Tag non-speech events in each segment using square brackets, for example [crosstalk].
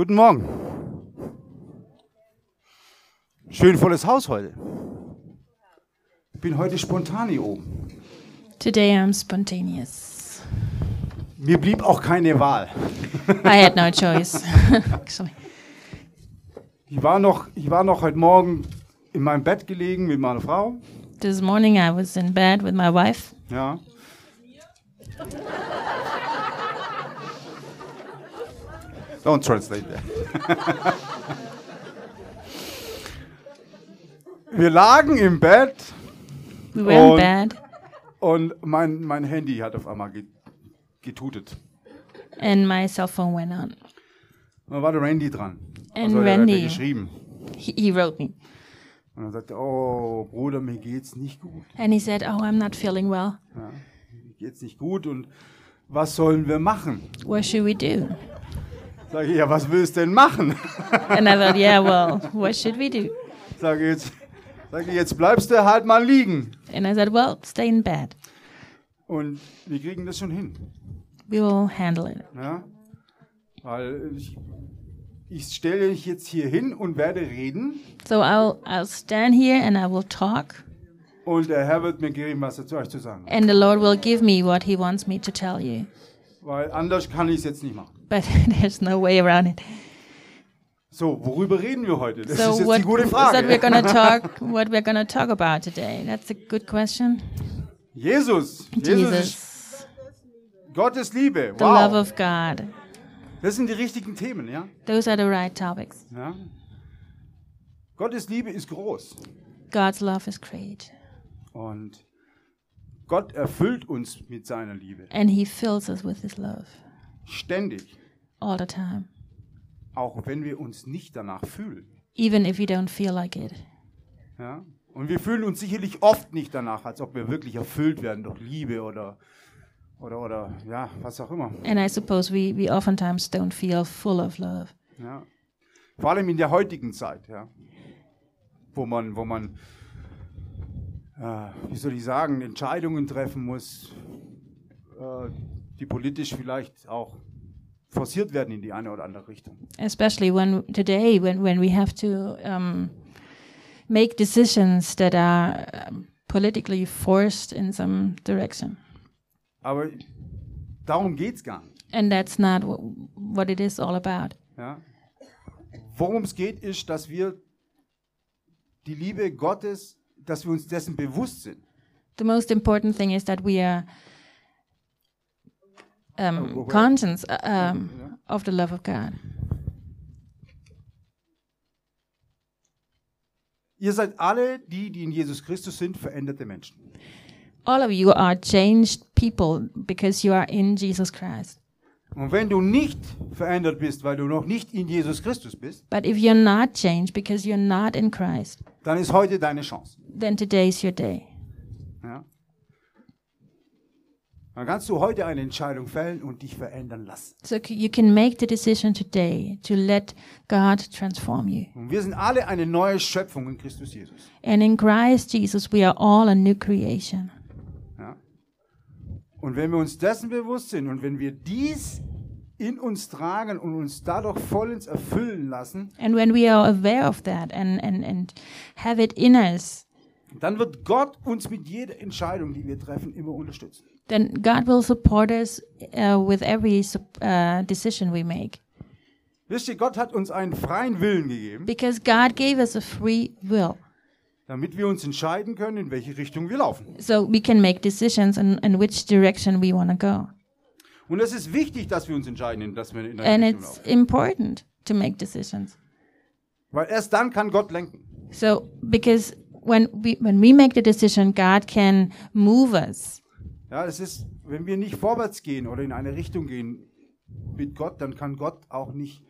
Guten Morgen. Schön volles Haus heute. Ich bin heute spontan hier oben. Today I'm spontaneous. Mir blieb auch keine Wahl. I had no choice. [laughs] Ich war noch, ich war noch heute Morgen in meinem Bett gelegen mit meiner Frau. This morning I was in bed with my wife. Ja. Don't translate that. Wir lagen im Bett We were in Und- bed, und mein, mein Handy hat auf einmal ge- getutet. and my cell phone went on. Da war der Randy dran. And Also, der hat Randy. geschrieben. He, he wrote me, Und er sagte, oh Bruder, mir geht's nicht gut. and he said, "Oh, I'm not feeling well. Mir geht's nicht gut und was sollen wir machen? What should we do?" Sag ich, ja, was willst du denn machen? [laughs] And I thought, "Yeah, well, what should we do?" Sag ich, jetzt, sag ich, jetzt bleibst du halt mal liegen. And I said, "Well, stay in bed. Und wir kriegen das schon hin. We will handle it." Ja? Weil ich, ich stelle dich jetzt hier hin und werde reden So I'll I'll stand here and I will talk, und der Herr wird mir geben, was er zu euch zu sagen hat. and the Lord will give me what He wants me to tell you. Weil anders kann ich es jetzt nicht machen. But [laughs] there's no way around it. So, worüber reden wir heute? Das So ist jetzt what die gute is that we're Frage. gonna [laughs] talk? What we're gonna talk about today? That's a good question. Jesus. Jesus Jesus, Gottes Liebe. the love Wow. of God. Das sind die richtigen Themen, ja? Those are the right topics. ja? Gottes Liebe ist groß. God's love is great, Und Gott erfüllt uns mit seiner Liebe. and He fills us with His love Ständig. All the time, Auch wenn wir uns nicht danach fühlen. even if you don't feel like it. Ja? Und wir fühlen uns sicherlich oft nicht danach, als ob wir wirklich erfüllt werden durch Liebe oder, oder, oder ja, was auch immer. And I suppose we we oftentimes don't feel full of love, Ja. Vor allem in der heutigen Zeit, ja. Wo man, wo man, äh, wie soll ich sagen, Entscheidungen treffen muss, äh, die politisch vielleicht auch forciert werden in die eine oder andere Richtung. especially when today when when we have to um, make decisions that are um, politically forced in some direction. Aber darum geht es gar nicht. And that's not what it is all about. Ja. Worum es geht, ist, dass wir die Liebe Gottes, dass wir uns dessen bewusst sind. The most important thing is that we are um, Oh, conscious uh, um, of the love of God. Ihr seid alle, die, die in Jesus Christus sind, veränderte Menschen. All of you are changed people because you are in Jesus Christ. Und wenn du nicht verändert bist, weil du noch nicht in Jesus Christus bist, But if you're not changed because you're not in Christ, dann ist heute deine Chance. then today's your day. Ja? Dann kannst du heute eine Entscheidung fällen und dich verändern lassen. So you can make the decision today to let God transform you. Und wir sind alle eine neue Schöpfung in Christus Jesus. And in Christ Jesus, we are all a new creation. Ja? Und wenn wir uns dessen bewusst sind und wenn wir dies in uns tragen und uns dadurch vollends erfüllen lassen, And when we are aware of that and, and, and have it in us, dann wird Gott uns mit jeder Entscheidung, die wir treffen, immer unterstützen. Then God will support us uh, with every uh, decision we make. Wisst Gott hat uns einen freien Willen gegeben, Because God gave us a free will. damit wir uns entscheiden können, in welche Richtung wir laufen. So we can make decisions in, in which direction we want to go. Und es ist wichtig, dass wir uns entscheiden, dass wir in And Richtung it's laufen. important to make decisions. Weil erst dann kann Gott lenken. So because when we when we make the decision, God can move us. Ja, es ist, wenn wir nicht vorwärts gehen oder in eine Richtung gehen mit Gott, dann kann Gott auch nicht,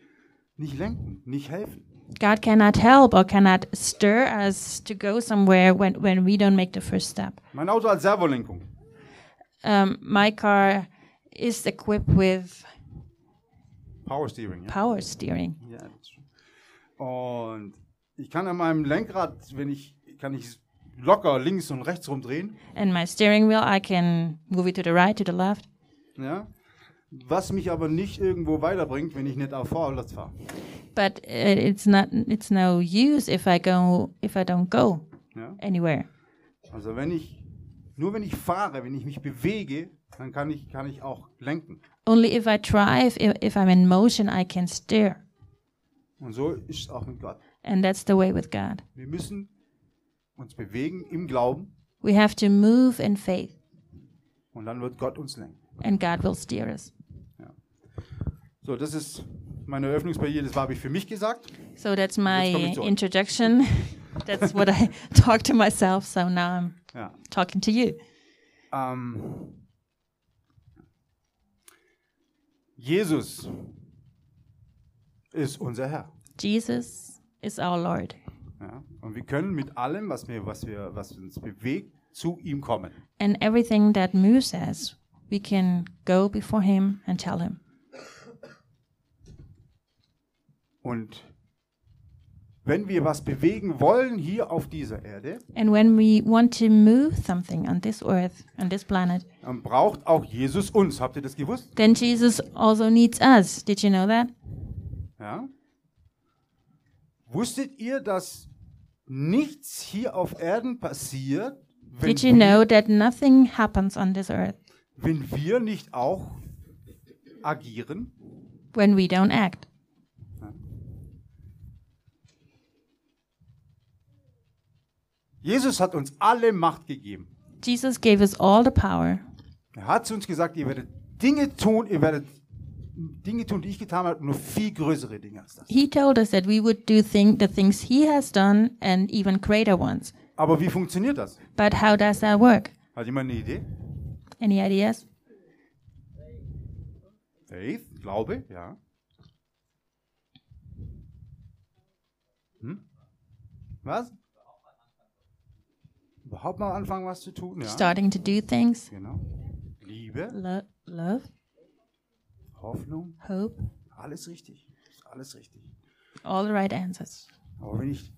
nicht lenken, nicht helfen. God cannot help or cannot stir us to go somewhere when, when we don't make the first step. Mein Auto hat Servolenkung. Um, my car is equipped with Power Steering. Ja. power steering. Das schon. Und ich kann an meinem Lenkrad, wenn ich, kann ich locker links und rechts rumdrehen. And my steering wheel, I can move it to the right, to the left. Ja. was mich aber nicht irgendwo weiterbringt, wenn ich nicht auf vorwärts fahre. But uh, it's not. It's no use if I go if I don't go Ja? anywhere. Also wenn ich, nur wenn ich fahre, wenn ich mich bewege, dann kann ich, kann ich auch lenken. Only if I drive, if, if I'm in motion, I can steer. Und so ist es auch mit Gott. And that's the way with God. Wir müssen uns bewegen im Glauben We have to move in faith, und dann wird Gott uns lenken. and God will steer us. So, das ist meine Eröffnungsbarriere, das habe ich für mich gesagt. So that's my introduction. [laughs] that's what I [laughs] talk to myself. So now I'm Ja. talking to you. Ähm, Jesus ist unser Herr. Jesus is our Lord, Ja? Und wir können mit allem, was, wir, was, wir, was uns bewegt, zu ihm kommen. and everything that moves us, we can go before Him and tell Him. Und wenn wir was bewegen wollen hier auf dieser Erde, And when we want to move something on this earth, on this planet, dann braucht auch Jesus uns. Habt ihr das gewusst? then Jesus also needs us. Did you know that? Ja? Wusstet ihr, dass nichts hier auf Erden passiert, wenn, Did you know that nothing happens on this earth wenn wir nicht auch agieren? when we don't act? Jesus hat uns alle Macht gegeben. Jesus gave us all the power. Er hat zu uns gesagt, ihr werdet Dinge tun, ihr werdet Dinge tun, die ich getan habe, nur viel größere Dinge als das. He told us that we would do thing, the things He has done and even greater ones. Aber wie funktioniert das? But how does that work? Hat jemand eine Idee? Any ideas? Faith, Glaube, ja. Hm? Was? Überhaupt mal anfangen, was zu tun, ja. Starting to do things. Genau. Liebe, Lo- love, Hoffnung, hope, alles richtig. Ist alles richtig. all the right answers. Aber wenn ich,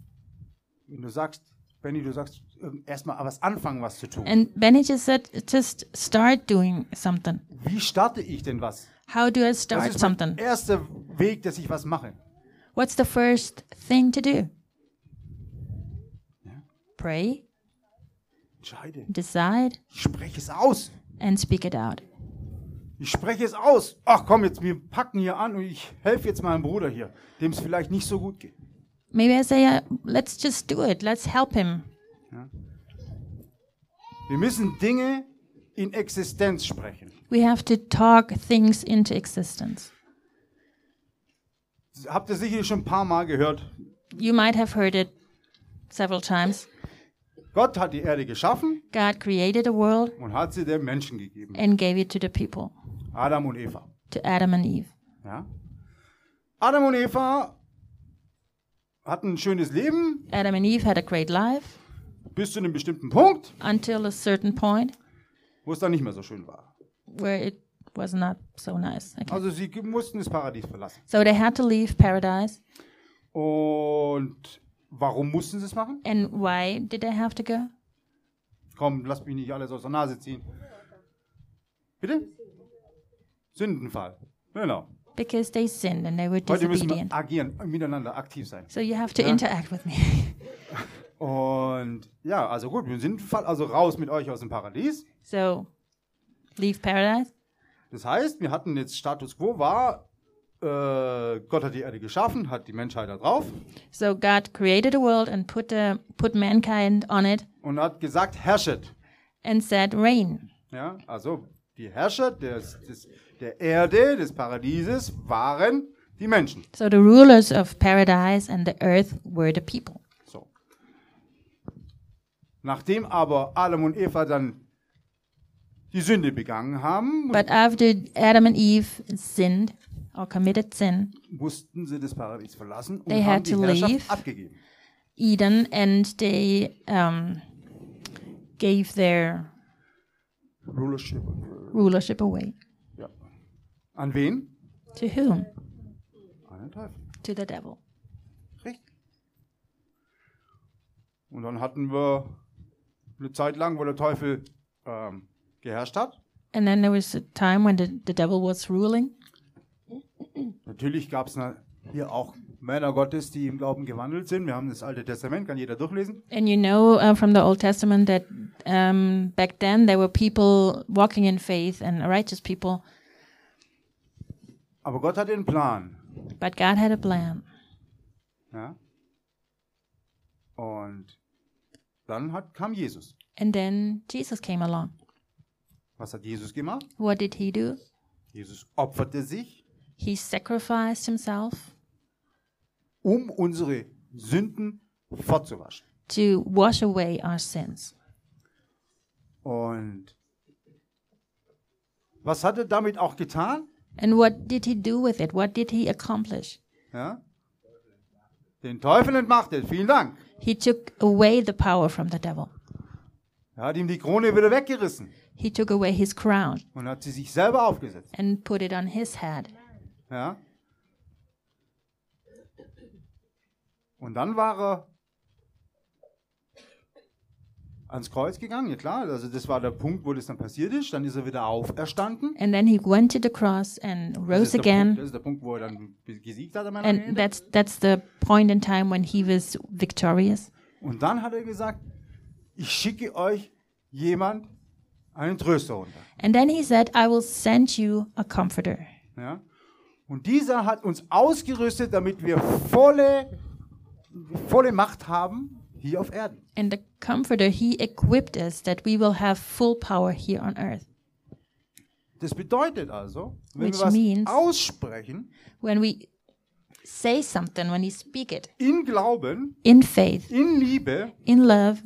wenn du sagst, Benny, du sagst, erstmal was anfangen, was zu tun. And Benny just said, just start doing something. Wie starte ich denn was? How do I Das start ist mein something? erster Weg, dass ich was mache. What's the first thing to do? Ja. Pray, Entscheide. decide, spreche es aus. and speak it out. Ich spreche es aus. Ach komm, jetzt wir packen hier an und ich helfe jetzt meinem Bruder hier, dem es vielleicht nicht so gut geht. Maybe I say, uh, let's just do it. Let's help him. Wir müssen Dinge in Existenz sprechen. We have to talk things into existence. Habt ihr sicherlich schon ein paar Mal gehört. You might have heard it several times. Gott hat die Erde geschaffen God created a world und hat sie dem Menschen gegeben. and gave it to the people, Adam und Eva. to Adam and Eve. Ja? Adam und Eva hatten ein schönes Leben Adam and Eve had a great life bis zu einem bestimmten Punkt, until a certain point wo es dann nicht mehr so schön war. where it was not so nice. Okay. Also sie mussten das Paradies verlassen. So they had to leave paradise. Und warum mussten sie es machen? And why did they have to go? Komm, lasst mich nicht alles aus der Nase ziehen. Bitte? Sündenfall. Genau. Because they sinned and they were Heute müssen wir disobedient. agieren, miteinander aktiv sein. So you have to interact with me. [laughs] Und ja, also gut, wir sind Fall, also raus mit euch aus dem Paradies. so leave paradise. Das heißt, wir hatten jetzt Status quo war, äh, Gott hat die Erde geschaffen, hat die Menschheit da drauf So God created a world and put uh, put mankind on it und hat gesagt, herrschet. and said rain. Ja, also die Herrscher des, des, der Erde, des Paradieses waren die Menschen. So the rulers of paradise and the earth were the people. So. Nachdem aber Adam und Eva dann die Sünde begangen haben, But after Adam and Eve sinned or committed sin, mussten sie das Paradies verlassen und They haben had die to Herrschaft leave. abgegeben. Eden, and they um, gave their Rulership. Rulership away. Ja. An wen? To whom? An den Teufel. To the devil. Richtig. Und dann hatten wir eine Zeit lang, wo der Teufel ähm, geherrscht hat. And then there was a time when the, the devil was ruling. Natürlich gab es hier auch Männer Gottes, die im Glauben gewandelt sind. Wir haben das Alte Testament, kann jeder durchlesen. And you know uh, from the Old Testament that um, back then there were people walking in faith and righteous people, Aber Gott hatte einen Plan. but God had a plan. Ja? Und dann hat, kam Jesus. And then Jesus came along. Was hat Jesus gemacht? What did he do? Jesus opferte sich, He sacrificed himself um unsere Sünden fortzuwaschen. to wash away our sins. Und was hat er damit auch getan? And what did he do with it? What did he accomplish? Ja? Den Teufel entmachtet. Vielen Dank. He took away the power from the devil. Er hat ihm die Krone wieder weggerissen He took away his crown und hat sie sich selber aufgesetzt. and put it on his head. Ja? Und dann war er ans Kreuz gegangen, ja klar, also das war der Punkt, wo das dann passiert ist. Dann ist er wieder auferstanden. And then he went to the cross and rose der Punkt, again. das ist der Punkt, wo er dann gesiegt hat. Ende. And that's that's the point in time when he was victorious. Und dann hat er gesagt, ich schicke euch jemand, einen Tröster runter. And then he said, I will send you a comforter. Ja? Und dieser hat uns ausgerüstet, damit wir volle, volle Macht haben hier auf Erden. And the comforter, he equipped us that we will have full power here on earth. Das bedeutet also, wenn Which wir was means- aussprechen, When we say something, when we speak it in Glauben, in faith, in Liebe, in love,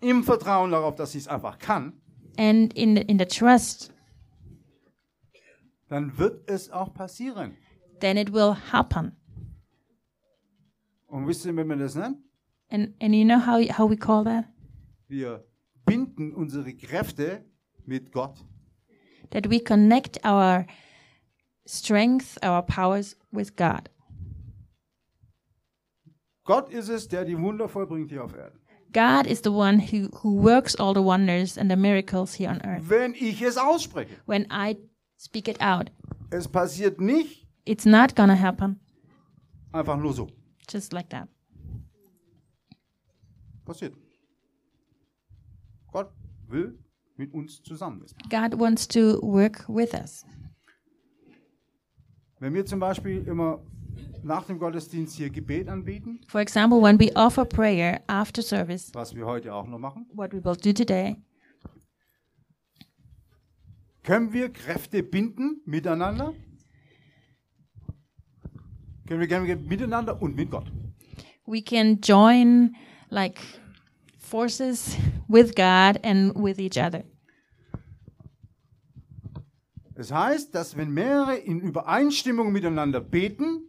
im Vertrauen darauf, dass ich es einfach kann, and in the, in the trust, dann wird es auch passieren. then it will happen. Und wisst ihr, wenn man das nennt? And and you know how how we call that? Wir binden unsere Kräfte mit Gott. That we connect our strength, our powers with God. Gott ist es, der die Wunder vollbringt hier auf Erden. God is the one who, who works all the wonders and the miracles here on earth. Wenn ich es ausspreche. When I speak it out, Es passiert nicht it's not gonna happen einfach nur so. Just like that. Passiert. Gott will mit uns zusammen. God wants to work with us. Wenn wir zum Beispiel immer nach dem Gottesdienst hier Gebet anbieten, For example, when we offer prayer after service, was wir heute auch noch machen, what we will do today, können wir Kräfte binden miteinander. Wir gerne miteinander und mit Gott. we can join like forces with God and with each other. Das heißt, dass wenn mehrere in Übereinstimmung miteinander beten,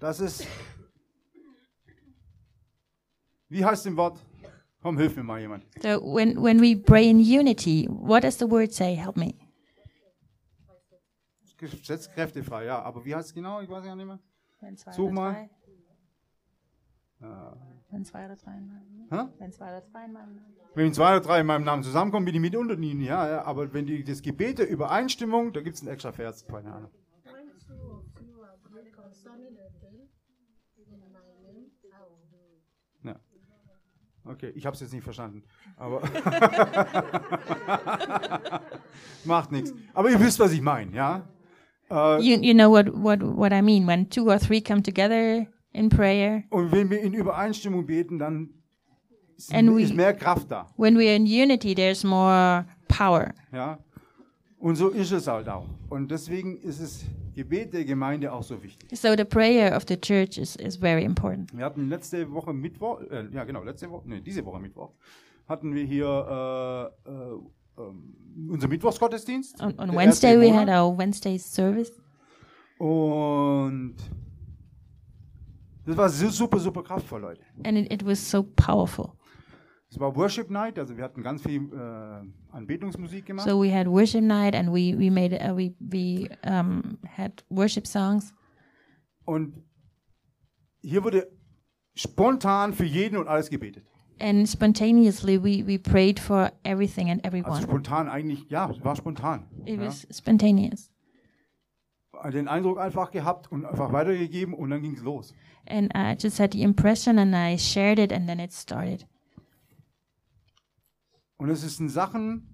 dass es, wie heißt im Wort? Komm, hilf mir mal jemand. So when when we pray in unity, what does the word say? Help me. Setzt Kräfte frei, ja. Aber wie heißt es genau? Ich weiß ja nicht mehr. Wenn zwei Such oder mal. drei- Wenn zwei oder drei mal. Hä? Wenn zwei oder drei mal. Wenn zwei oder drei in meinem Namen zusammenkommen, bin ich mit unter ihnen, ja, ja. Aber wenn die, das Gebet der Übereinstimmung, da gibt es einen extra Vers, keine Ahnung. In. Ja. Okay, ich habe es jetzt nicht verstanden. Aber [laughs] macht nichts. Aber ihr wisst, was ich meine, ja? Äh, You you know what what what I mean when two or three come together in prayer. und wenn wir in Übereinstimmung beten, dann ist, we- ist mehr Kraft da. When we are in unity, there's more power. Ja? Und so ist es halt auch. Und deswegen ist es Gebet der Gemeinde auch so wichtig. So the prayer of the church is, is very important. Wir hatten letzte Woche Mittwoch, äh, ja genau, letzte Woche, nee, diese Woche Mittwoch, hatten wir hier äh, äh, ähm, unser Mittwochsgottesdienst. On, on Wednesday we had our Wednesday service, Und das war so super, super kraftvoll, Leute. and it, it was so powerful. Es war Worship Night, also wir hatten ganz viel äh, Anbetungsmusik gemacht. So we had worship night, and we we made uh, we we um, had worship songs, Und hier wurde spontan für jeden und alles gebetet. And spontaneously, we, we prayed for everything and Also everyone. spontan eigentlich, ja, es war spontan. It ja. was spontaneous. Den Eindruck einfach gehabt und einfach weitergegeben und dann ging es los. And I just had the impression and I shared it and then it started. Und es sind Sachen,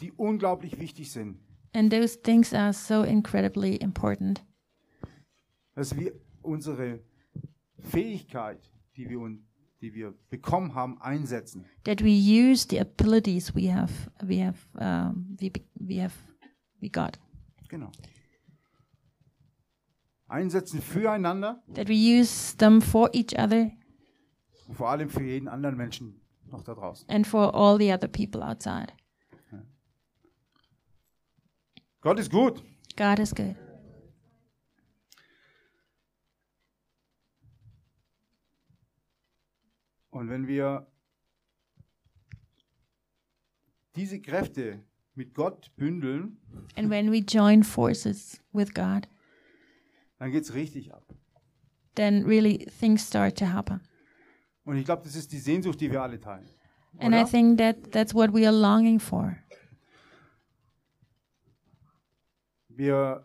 die unglaublich wichtig sind. And those things are so incredibly important Dass wir unsere Fähigkeit, die wir, un- die wir bekommen haben, einsetzen. that we use the abilities we have we have um, we, we have we got Genau. Einsetzen füreinander that we use them for each other und vor allem für jeden anderen Menschen noch da draußen. and for all the other people outside. Gott ist gut. God is good. Und wenn wir diese Kräfte mit Gott bündeln, And when we join forces with God, dann geht es richtig ab. then really things start to happen. Und ich glaube, das ist die Sehnsucht, die wir alle teilen. And I think that that's what we are longing for. Wir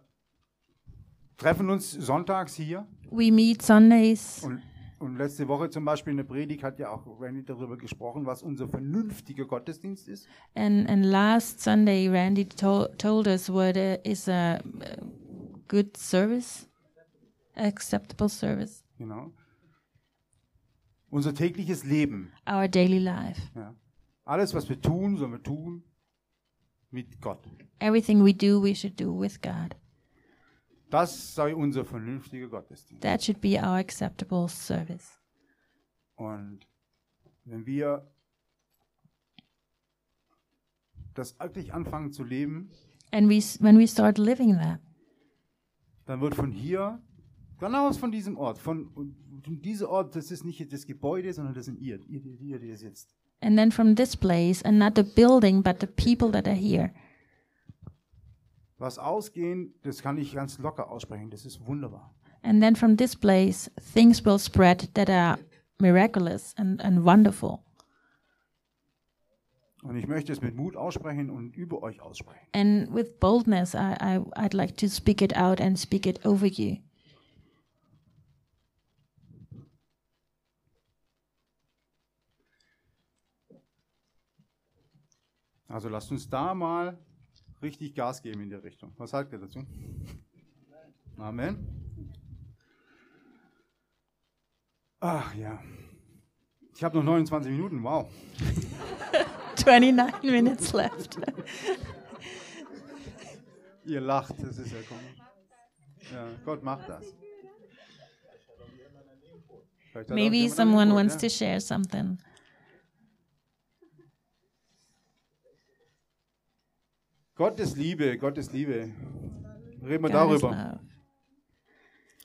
treffen uns sonntags hier We meet Sundays, und, und letzte Woche zum Beispiel in der Predigt hat ja auch Randy darüber gesprochen, was unser vernünftiger Gottesdienst ist. and and last Sunday Randy to- told us what is a, a good service, acceptable service, Genau. Unser tägliches Leben. our daily life. Ja. Alles, was wir tun, sollen wir tun mit Gott. Everything we do, we should do with God. Das sei unser vernünftiger Gottesdienst. That should be our acceptable service. Und wenn wir das wirklich anfangen zu leben, And we, when we start living that, dann wird von hier, genau aus von diesem Ort, von und dieser Ort, das ist nicht das Gebäude, sondern das sind ihr, ihr, ihr, ihr, ihr sitzt. and then from this place, and not the building, but the people that are here, Was ausgehen, das kann ich ganz locker aussprechen, das ist wunderbar. and then from this place, things will spread that are miraculous and, and wonderful. Und ich möchte es mit Mut aussprechen und über euch aussprechen. And with boldness, I, I, I'd like to speak it out and speak it over you. Also lasst uns da mal richtig Gas geben in der Richtung. Was sagt ihr dazu? Amen. Ach ja. Ich habe noch 29 Minuten, wow. [laughs] 29 minutes left. [laughs] Ihr lacht, das ist ja komisch. Ja, Gott macht das. Maybe someone wants to share something. Gottes Liebe, Gottes Liebe. Reden wir darüber.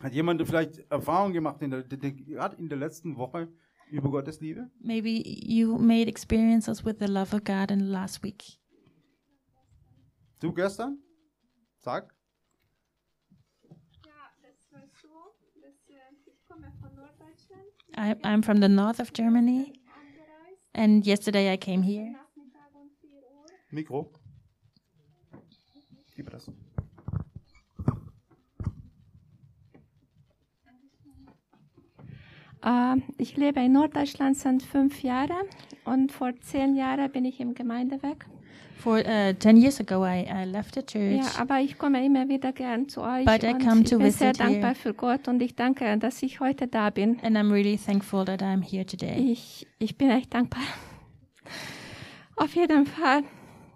Hat jemand vielleicht Erfahrung gemacht, in der, gerade in der letzten Woche, über Gottes Liebe? Maybe you made experiences with the love of God in the last week. Du gestern? Sag. Ja, das war so, dass äh, ich komme von Norddeutschland, I, I'm from the north of Germany, and yesterday I came here. Nachmittag 4 Uhr. Mikro. Mir das. Äh, ich lebe in Norddeutschland seit fünf Jahren und vor zehn Jahren bin ich im Gemeinde weg. For uh, 10 years ago, I, I left the church. Ja, aber ich komme immer wieder gern zu euch But I und come ich to bin sehr dankbar für Gott und ich danke, dass ich heute da bin. And I'm really thankful that I'm here today. Ich, ich bin echt dankbar. Auf jeden Fall,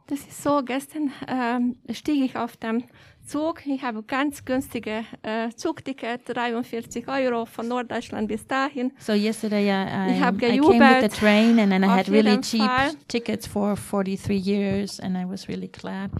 das ist so, gestern ähm, stieg ich auf den Zug. Ich habe ganz günstige äh, Zugticket, 43 Euro von Norddeutschland bis dahin. So yesterday I, I, Ich hab I came with the gejubelt. train and then I had really cheap Fall. tickets for 43 years and I was really glad.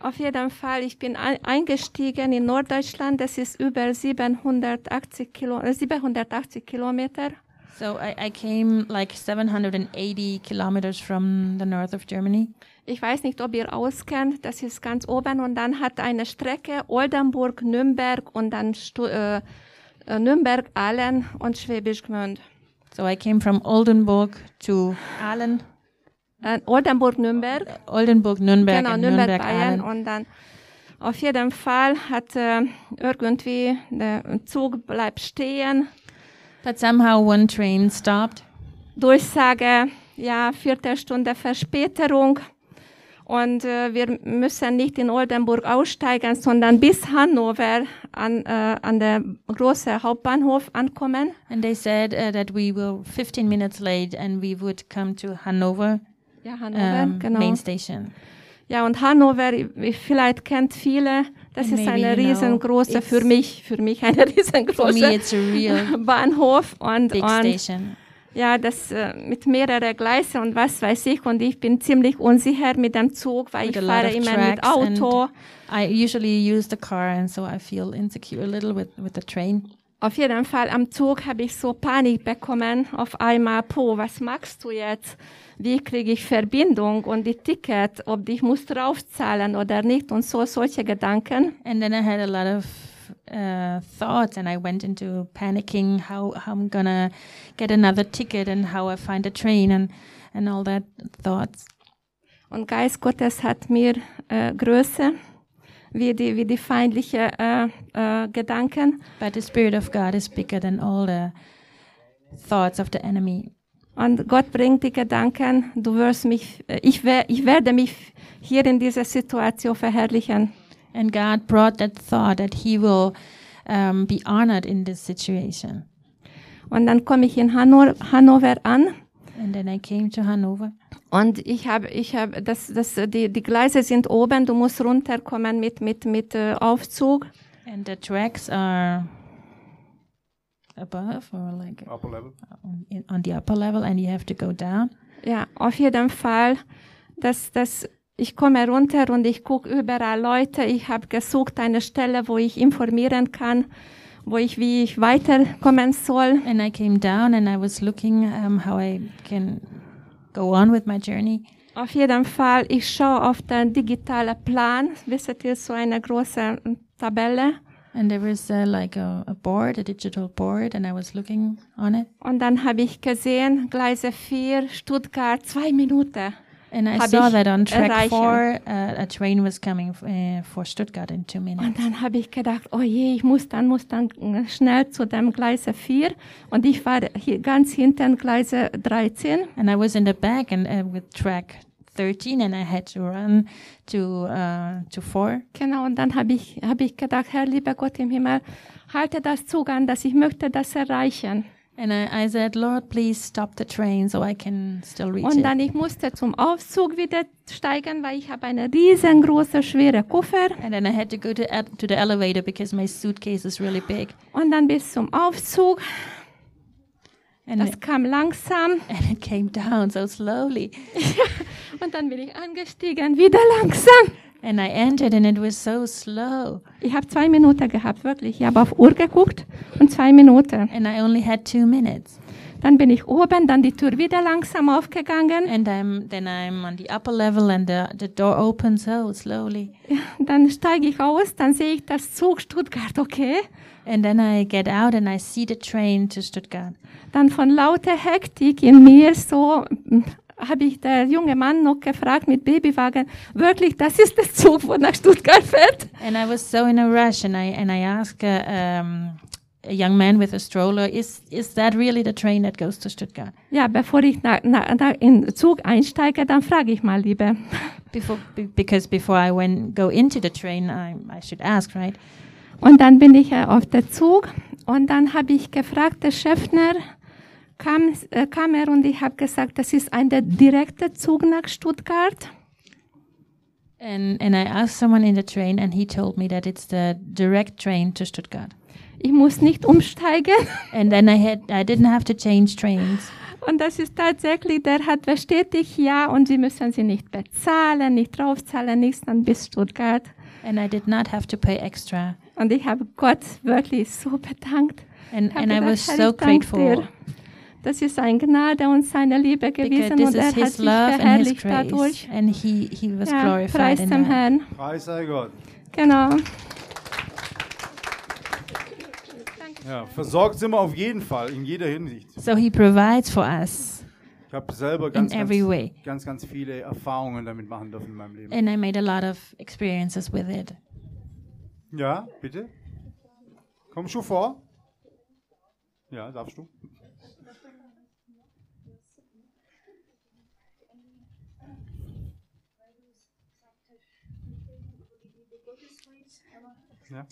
Auf jeden Fall, ich bin ein, eingestiegen in Norddeutschland. Das ist über 780, Kilo, äh, 780 Kilometer. So I, I came like 780 kilometers from the north of Germany. Ich weiß nicht, ob ihr auskennt. Das ist ganz oben und dann hat eine Strecke Oldenburg, Nürnberg und dann Stu äh, äh, Nürnberg, Allen und Schwäbisch Gmünd. So I came from Oldenburg to Aalen, Äh, Oldenburg, Nürnberg. Oldenburg, Nürnberg, genau, Nürnberg, Nürnberg, Bayern. Aalen. Und dann auf jeden Fall hat äh, irgendwie der Zug bleibt stehen. But somehow one train stopped. Durchsage, ja, vierte Stunde Verspätung. Und äh, wir müssen nicht in Oldenburg aussteigen, sondern bis Hannover an, äh, an der großen Hauptbahnhof ankommen. And they said uh, that we were 15 minutes late and we would come to Hanover Ja, Hannover, um, genau. main station. Ja, und Hannover, ich- vielleicht kennt viele, das And ist eine riesengroße, für mich, für mich eine [laughs] riesengroße Bahnhof und, und station. ja, das äh, mit mehreren Gleise und was weiß ich und ich bin ziemlich unsicher mit dem Zug, weil With ich fahre immer mit Auto. I usually use the car, and so I feel insecure a little with, with the train. Auf jeden Fall am Zug habe ich so Panik bekommen. Auf einmal, po, was machst du jetzt? Wie kriege ich Verbindung und die Ticket, ob ich muss draufzahlen oder nicht und so solche Gedanken. And then I had a lot of uh, thoughts, and I went into panicking how, how I'm gonna get another ticket and how I find a train and, and all that thoughts. Und Geist Gottes hat mir äh, Größe wie die, wie die feindliche äh, äh, Gedanken. But the Spirit of God is bigger than all the thoughts of the enemy. Und Gott bringt die Gedanken, du wirst mich, äh, ich, wer, ich werde mich hier in dieser Situation verherrlichen. And God brought that thought that He will um, be honored in this situation. Und dann komme ich in Hanno Hannover an And then I came to Hanover. und ich habe, ich habe, das, das, die, die Gleise sind oben, du musst runterkommen mit, mit, mit äh, Aufzug. And the tracks are above or like Upper level. on, on the upper level, and you have to go down. Ja, auf jeden Fall, dass, dass ich komme runter und ich gucke überall Leute. Ich habe gesucht eine Stelle, wo ich informieren kann, wo ich, wie ich weiterkommen soll. And I came down and I was looking um, how I can go on with my journey. Auf jeden Fall, ich schaue auf den digitalen Plan. Wisst ihr, so eine große mm, Tabelle. And there was uh, like a, a board, a digital board, and I was looking on it. Und dann habe ich gesehen, Gleise 4, Stuttgart, zwei Minuten. And I Hab saw that on track erreichen. four, uh, a train was coming uh, for Stuttgart in two minutes. Und dann habe ich gedacht, oh je, ich muss dann, muss dann äh, schnell zu dem Gleise 4. Und ich war hier ganz hinten Gleise 13. And I was in the back and uh, with track 13, and I had to run to uh, to four. Genau, und dann habe ich, habe ich gedacht, Herr, lieber Gott im Himmel, halte das Zug an, dass ich möchte das erreichen. And I, I said, Lord, please stop the train so I can still reach Und it. dann ich musste zum Aufzug wieder steigen, weil ich habe eine riesengroße, schwere Koffer. And then I had to go to, to the elevator because my suitcase is really big. Und dann bis zum Aufzug. And, Das it, kam langsam. [laughs] and it came down so slowly. [laughs] Und dann bin ich angestiegen, wieder langsam. And I entered and it was so slow. Ich habe zwei Minuten gehabt, wirklich. Ich habe auf Uhr geguckt und zwei Minuten. And I only had two minutes. Dann bin ich oben, dann die Tür wieder langsam aufgegangen. And I'm, then I'm on the upper level and the, the door opens so slowly. Dann steige ich aus, dann sehe ich das Zug Stuttgart, okay. And then I get out and I see the train to Stuttgart. Dann von lauter Hektik in mir so habe ich der junge Mann noch gefragt mit Babywagen, wirklich, das ist der Zug, wo nach Stuttgart fährt? And I was so in a rush and I, and I asked uh, um, a young man with a stroller, is, is that really the train that goes to Stuttgart? Ja, bevor ich na, na, na, in den Zug einsteige, dann frage ich mal lieber. Before, be, because before I went, go into the train, I, I should ask, right? Und dann bin ich äh, auf der Zug und dann habe ich gefragt, der Chefner kam, äh, kam er und ich habe gesagt, das ist ein der direkte Zug nach Stuttgart. And, and I asked someone in the train and he told me that it's the direct train to Stuttgart. Ich muss nicht umsteigen. [laughs] And then I had, I didn't have to change trains. Und das ist tatsächlich, der hat bestätigt, ja, und Sie müssen sie nicht bezahlen, nicht draufzahlen, nichts, dann bis Stuttgart. And I did not have to pay extra. Und ich habe Gott wirklich so bedankt. And, and I gedacht, was Herr, so grateful dir. Das ist ein Gnade und seine Liebe gewesen und er hat his sich verherrlicht dadurch. And he, he was Ja, glorified preis in dem. Herrn. Preis sei Gott. Genau. Ja, versorgt sind wir auf jeden Fall, in jeder Hinsicht. So He provides for us, Ich habe selber ganz, In every ganz, way. ganz, ganz viele Erfahrungen damit machen dürfen in meinem Leben. and I made a lot of experiences with it. Ja, bitte. Komm schon vor. Ja, darfst du.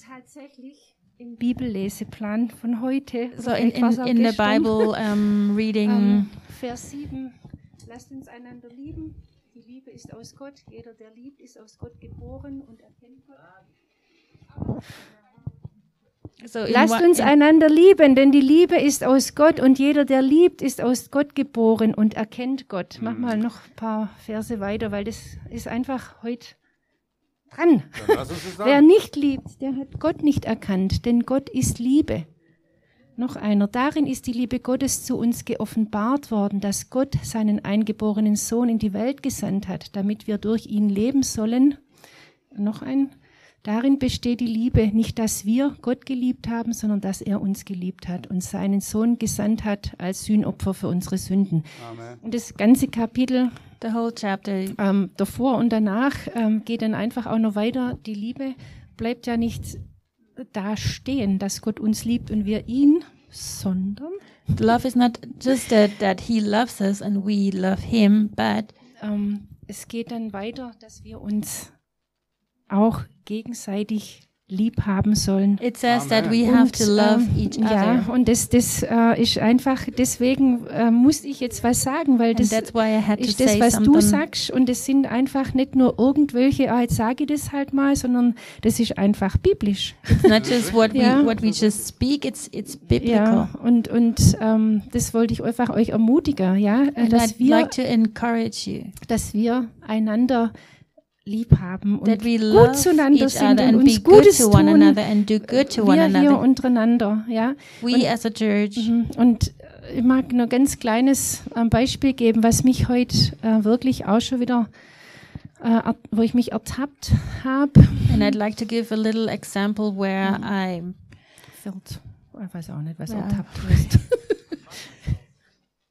Tatsächlich im Bibelleseplan von heute. So in, in, in the Bible [laughs] um, reading, ähm, Vers 7. Lasst uns einander lieben. Die Liebe ist aus Gott. Jeder, der liebt, ist aus Gott geboren und erkennt Gott. so Lasst uns in- einander lieben, denn die Liebe ist aus Gott und jeder, der liebt, ist aus Gott geboren und erkennt Gott. Mach mal noch ein paar Verse weiter, weil das ist einfach heute das Wer nicht liebt, der hat Gott nicht erkannt, denn Gott ist Liebe. Noch einer. Darin ist die Liebe Gottes zu uns geoffenbart worden, dass Gott seinen eingeborenen Sohn in die Welt gesandt hat, damit wir durch ihn leben sollen. Noch ein. Darin besteht die Liebe, nicht dass wir Gott geliebt haben, sondern dass er uns geliebt hat und seinen Sohn gesandt hat als Sühnopfer für unsere Sünden. Amen. Und das ganze Kapitel the whole chapter ähm, davor und danach ähm, geht dann einfach auch noch weiter. Die Liebe bleibt ja nicht da stehen, dass Gott uns liebt und wir ihn, sondern love is not just that, that he loves us and we love him, but ähm, es geht dann weiter, dass wir uns auch gegenseitig lieb haben sollen. it says that we have to love ähm, each ja, other. und das, das äh, ist einfach, deswegen äh, muss ich jetzt was sagen, weil das that's why I had to ist das, say was du something. sagst. Und es sind einfach nicht nur irgendwelche, ah, jetzt sage ich das halt mal, sondern das ist einfach biblisch. It's not just what Ja. we what we just speak. It's it's biblical. Ja, und, und ähm, das wollte ich einfach euch ermutigen, ja, And dass I'd wir, like to encourage you dass wir einander lieb haben und gut zueinander sind und uns Gutes tun. wir hier untereinander, ja. We as a church. Mhm. Und ich mag nur ganz kleines ähm, Beispiel geben, was mich heute äh, wirklich auch schon wieder, äh, wo ich mich ertappt habe. And I'd like to give a little example where I Wird. Ich weiß auch nicht, was Ja. ertappt.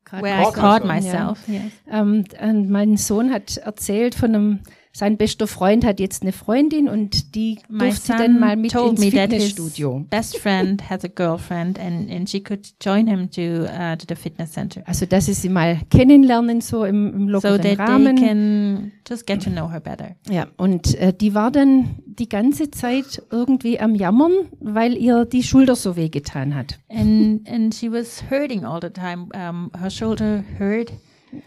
Gerade [laughs] where I Caught myself. myself. Yes. Ähm, und mein Sohn hat erzählt von einem, sein bester Freund hat jetzt eine Freundin und die My durfte dann mal mit ins that Fitnessstudio. best friend has a girlfriend and, and she could join him to uh, to the fitness center Also, dass sie sie mal kennenlernen, so im, im so lockeren that they Rahmen. can just get to know her better. Ja, und äh, die war dann die ganze Zeit irgendwie am Jammern, weil ihr die Schulter so weh getan hat. And and she was hurting all the time. Um, her shoulder hurt,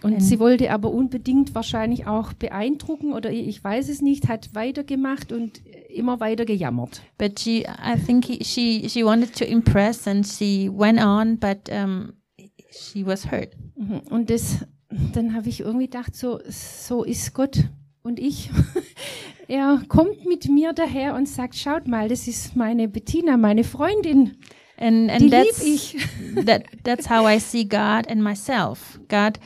Und Ähm. sie wollte aber unbedingt wahrscheinlich auch beeindrucken oder ich weiß es nicht, hat weitergemacht und immer weiter gejammert. but she I think he, she she wanted to impress and she went on, but um, she was hurt. Mhm. Und das, dann habe ich irgendwie gedacht, so, so ist Gott und ich. [laughs] er kommt mit mir daher und sagt, schaut mal, das ist meine Bettina, meine Freundin. And Die and lieb that's ich. that that's how I see God and myself. God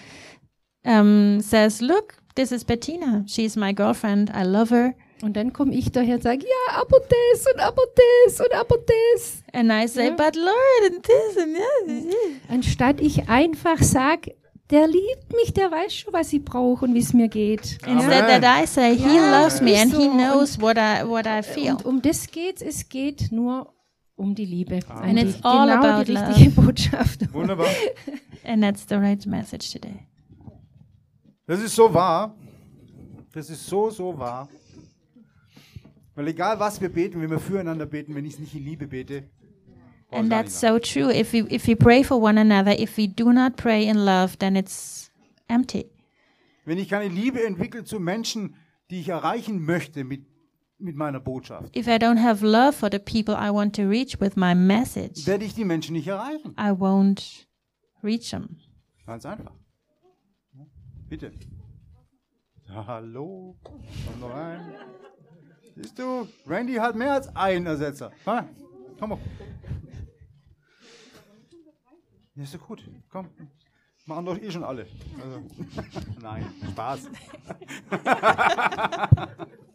um, says, "Look, this is Bettina. She's my girlfriend. I love her." Und dann komme ich daher und sage, ja, aber das und aber das und aber das. And I say, Yeah. "But Lord, and this and this." Anstatt ich einfach sage, der liebt mich, der weiß schon, was ich brauche und wie es mir geht. Instead Amen. that I say, "He Ja, loves me and He so. knows what I what I feel." Und um das geht es. geht nur um die Liebe. And die, it's all genau about die richtige Botschaft. Wunderbar. [laughs] And that's the right message today. Das ist so wahr. Das ist so, so wahr. Weil egal was wir beten, wenn wir füreinander beten, wenn ich es nicht in Liebe bete, And that's so true. If we if we pray for one another, if we do not pray in love, then it's empty. wenn ich keine Liebe entwickle zu Menschen, die ich erreichen möchte mit, mit meiner Botschaft, If I don't have love for the people I want to reach with my message, werde ich die Menschen nicht erreichen. I won't reach them. Ganz einfach. Bitte. Hallo. Komm noch rein. Siehst du, Randy hat mehr als einen Ersetzer. Komm, mal. komm mal. Ja, ist doch gut. Komm. Machen doch eh schon alle. Also, [laughs] Nein, Spaß. [laughs]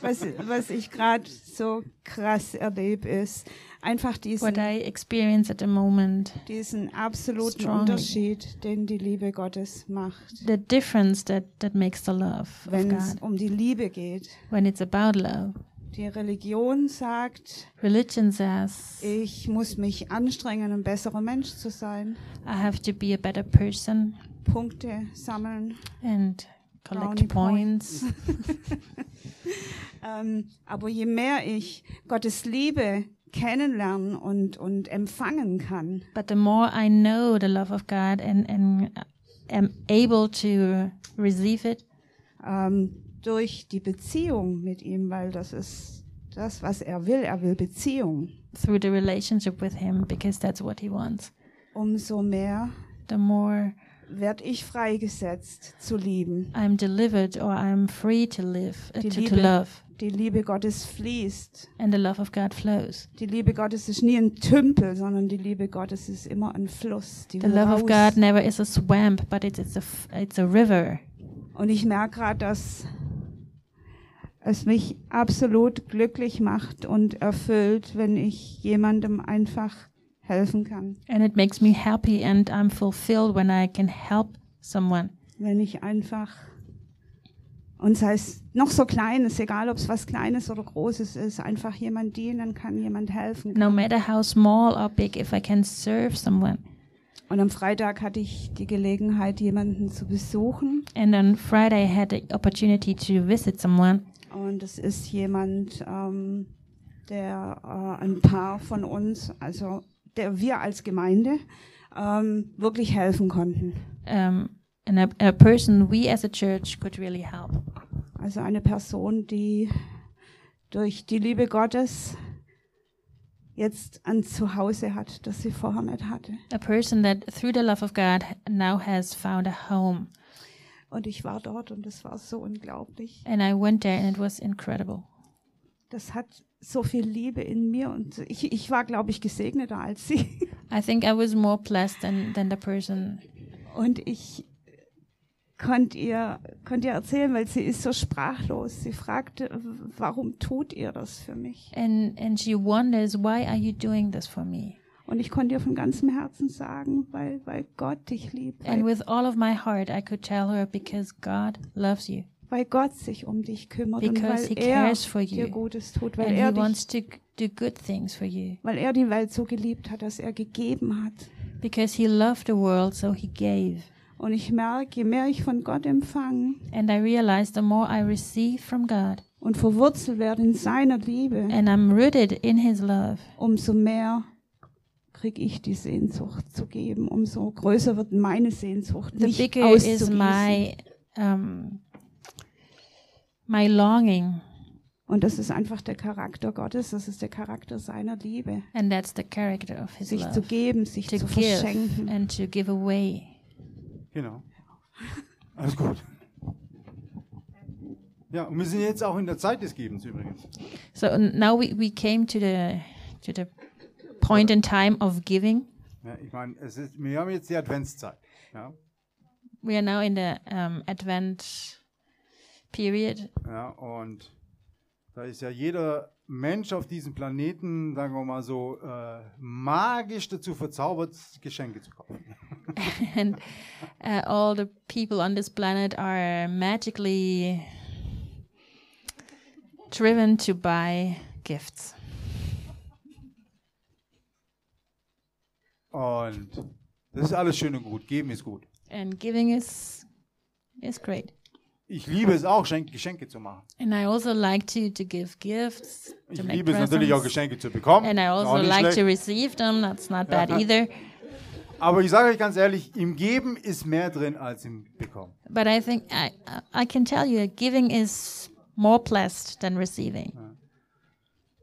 was, was ich gerade so krass erlebe, ist einfach What diesen, I experience at the moment, diesen absoluten Strongly. Unterschied, den die Liebe Gottes macht, the difference that, that makes the love wenn es um die Liebe geht. when it's about love. Die Religion sagt, Religion says ich muss mich anstrengen, ein besserer Mensch zu sein, I have to be a better person Punkte sammeln. and collect points. [laughs] Ähm, aber je mehr ich Gottes Liebe kennenlernen und, und empfangen kann, But the more I know the love of God and, and am able to receive it ähm, durch die Beziehung mit ihm, weil das ist das, was er will. Er will Beziehung. through the relationship with Him, because that's what He wants, Umso mehr the more werde ich freigesetzt zu lieben. I'm delivered or I'm free to live, uh, Die to, to Liebe. love, Die Liebe Gottes fließt. and the love of God flows. Die Liebe Gottes ist nie ein Tümpel, sondern die Liebe Gottes ist immer ein Fluss. The love of. God never is a swamp, but it's, it's, a, it's a river. Und ich merke gerade, dass es mich absolut glücklich macht und erfüllt, wenn ich jemandem einfach helfen kann. And it makes me happy and I'm fulfilled when I can help someone. Wenn ich einfach, und sei es noch so klein, ist egal, ob es was Kleines oder Großes ist, einfach jemand dienen kann, jemand helfen kann. No matter how small or big, if I can serve someone. Und am Freitag hatte ich die Gelegenheit, jemanden zu besuchen. And on Friday, I had the opportunity to visit someone. Und es ist jemand, ähm, der äh, ein Paar von uns, also der wir als Gemeinde ähm, wirklich helfen konnten. Um, and a, a person we as a church could really help. Also eine Person, die durch die Liebe Gottes jetzt ein Zuhause hat, das sie vorher nicht hatte. A person that, through the love of God, now has found a home. Und ich war dort und es war so unglaublich. And I went there and it was incredible. Das hat so viel Liebe in mir und ich, ich war, glaube ich, gesegneter als sie. [laughs] I think I was more blessed than, than the person. Und ich konnte ihr, konnte ihr erzählen, weil sie ist so sprachlos. Sie fragte, warum tut ihr das für mich? And, and she wonders, why are you doing this for me? Und ich konnte ihr von ganzem Herzen sagen, weil, weil Gott dich liebt, And with all of my heart, I could tell her because God loves you, weil Gott sich um dich kümmert und because weil He er dir Gutes tut, weil er, dich, to do good things for you, weil er die Welt so geliebt hat, dass er gegeben hat. because He loved the world, so He gave. Und ich merke, je mehr ich von Gott empfange And I realized the more I receive from God, und verwurzelt werde in seiner Liebe, and I'm rooted in His love, umso mehr kriege ich die Sehnsucht zu geben, umso größer wird meine Sehnsucht, the mich bigger is my um, my longing, Und das ist einfach der Charakter Gottes, das ist der Charakter seiner Liebe. and that's the character of His Sich zu love, geben, sich to zu give verschenken. and to give away. Genau. Alles gut. Ja, und wir sind jetzt auch in der Zeit des Gebens übrigens. So now we, we came to the to the point in time of giving. Ja, ich meine, es ist, wir haben jetzt die Adventszeit. Ja, We are now in the um, Advent period, ja, und da ist ja jeder Mensch auf diesem Planeten, sagen wir mal so, äh, magisch dazu verzaubert, Geschenke zu kaufen. [laughs] [laughs] and uh, all the people on this planet are magically driven to buy gifts. Und das ist alles schön und gut. Geben ist gut. And giving is is great. Ich liebe es auch, Schenk Geschenke zu machen. And I also like to to give gifts, Ich to make liebe es natürlich auch. Geschenke zu bekommen. And I also like to schlecht. receive them. That's not bad Ja. either. Aber ich sage euch ganz ehrlich, im Geben ist mehr drin als im Bekommen. But I think I I can tell you, giving is more blessed than receiving.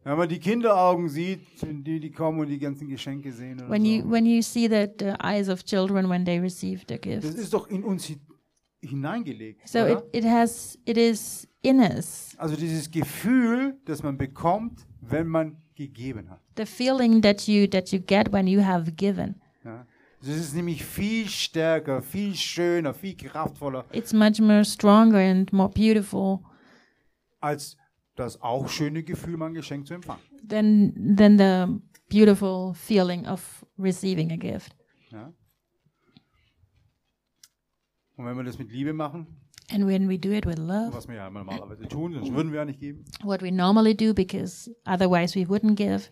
Wenn man die Kinderaugen sieht, die, die kommen und die ganzen Geschenke sehen. When so. you when you see the, the eyes of children when they receive their das gifts. ist doch in uns hineingelegt. So it, it has it is in us also dieses Gefühl, das man bekommt, wenn man gegeben hat. the feeling that you that you get when you have given. Ja. Das ist nämlich viel stärker, viel schöner, viel kraftvoller, It's much more stronger and more beautiful als das auch schöne Gefühl, mal ein Geschenk zu empfangen. than than the beautiful feeling of receiving a gift. Ja? Und wenn wir das mit Liebe machen, And when we do it with love, was wir ja normalerweise tun, sonst würden wir ja nicht geben, what we normally do because otherwise we wouldn't give,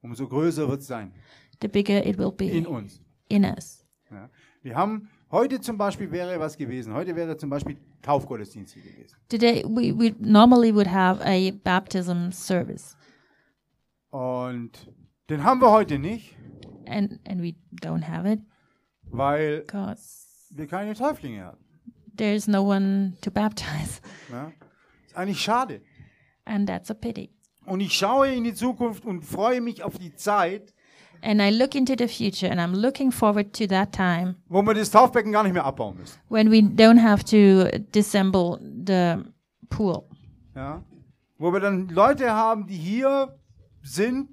umso größer wird es sein the bigger it will in be uns. in us. Ja? Wir haben heute zum Beispiel wäre was gewesen. Heute wäre zum Beispiel Taufgottesdienst hier gewesen. Today we, we normally would have a baptism service. Und den haben wir heute nicht, And and we don't have it weil because wir keine Täuflinge hatten. there's no one to baptize. Ja? Ist eigentlich schade. And that's a pity. Und ich schaue in die Zukunft und freue mich auf die Zeit, And I look into the future and I'm looking forward to that time wo wir das Taufbecken gar nicht mehr abbauen müssen. when we don't have to disassemble the pool. Ja? Wo wir dann Leute haben, die hier sind,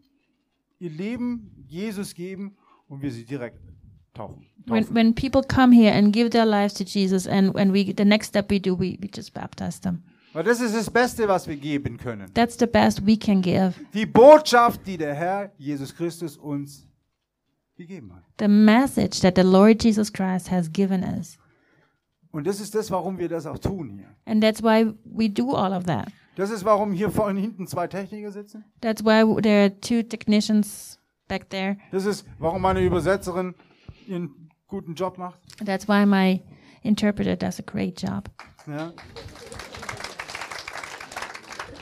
ihr Leben Jesus geben und wir sie direkt taufen. When when people come here and give their lives to Jesus and when we the next step we do we, we just baptize them. Weil das ist das Beste, was wir geben können. That's the best we can give. Die Botschaft, die der Herr Jesus Christus uns gegeben hat. The message that the Lord Jesus Christ has given us. Und das ist das, warum wir das auch tun hier. And that's why we do all of that. Das ist, warum hier vorne hinten zwei Techniker sitzen. That's why there are two technicians back there. Das ist, warum meine Übersetzerin ihren guten Job macht. That's why my interpreter does a great job. Ja.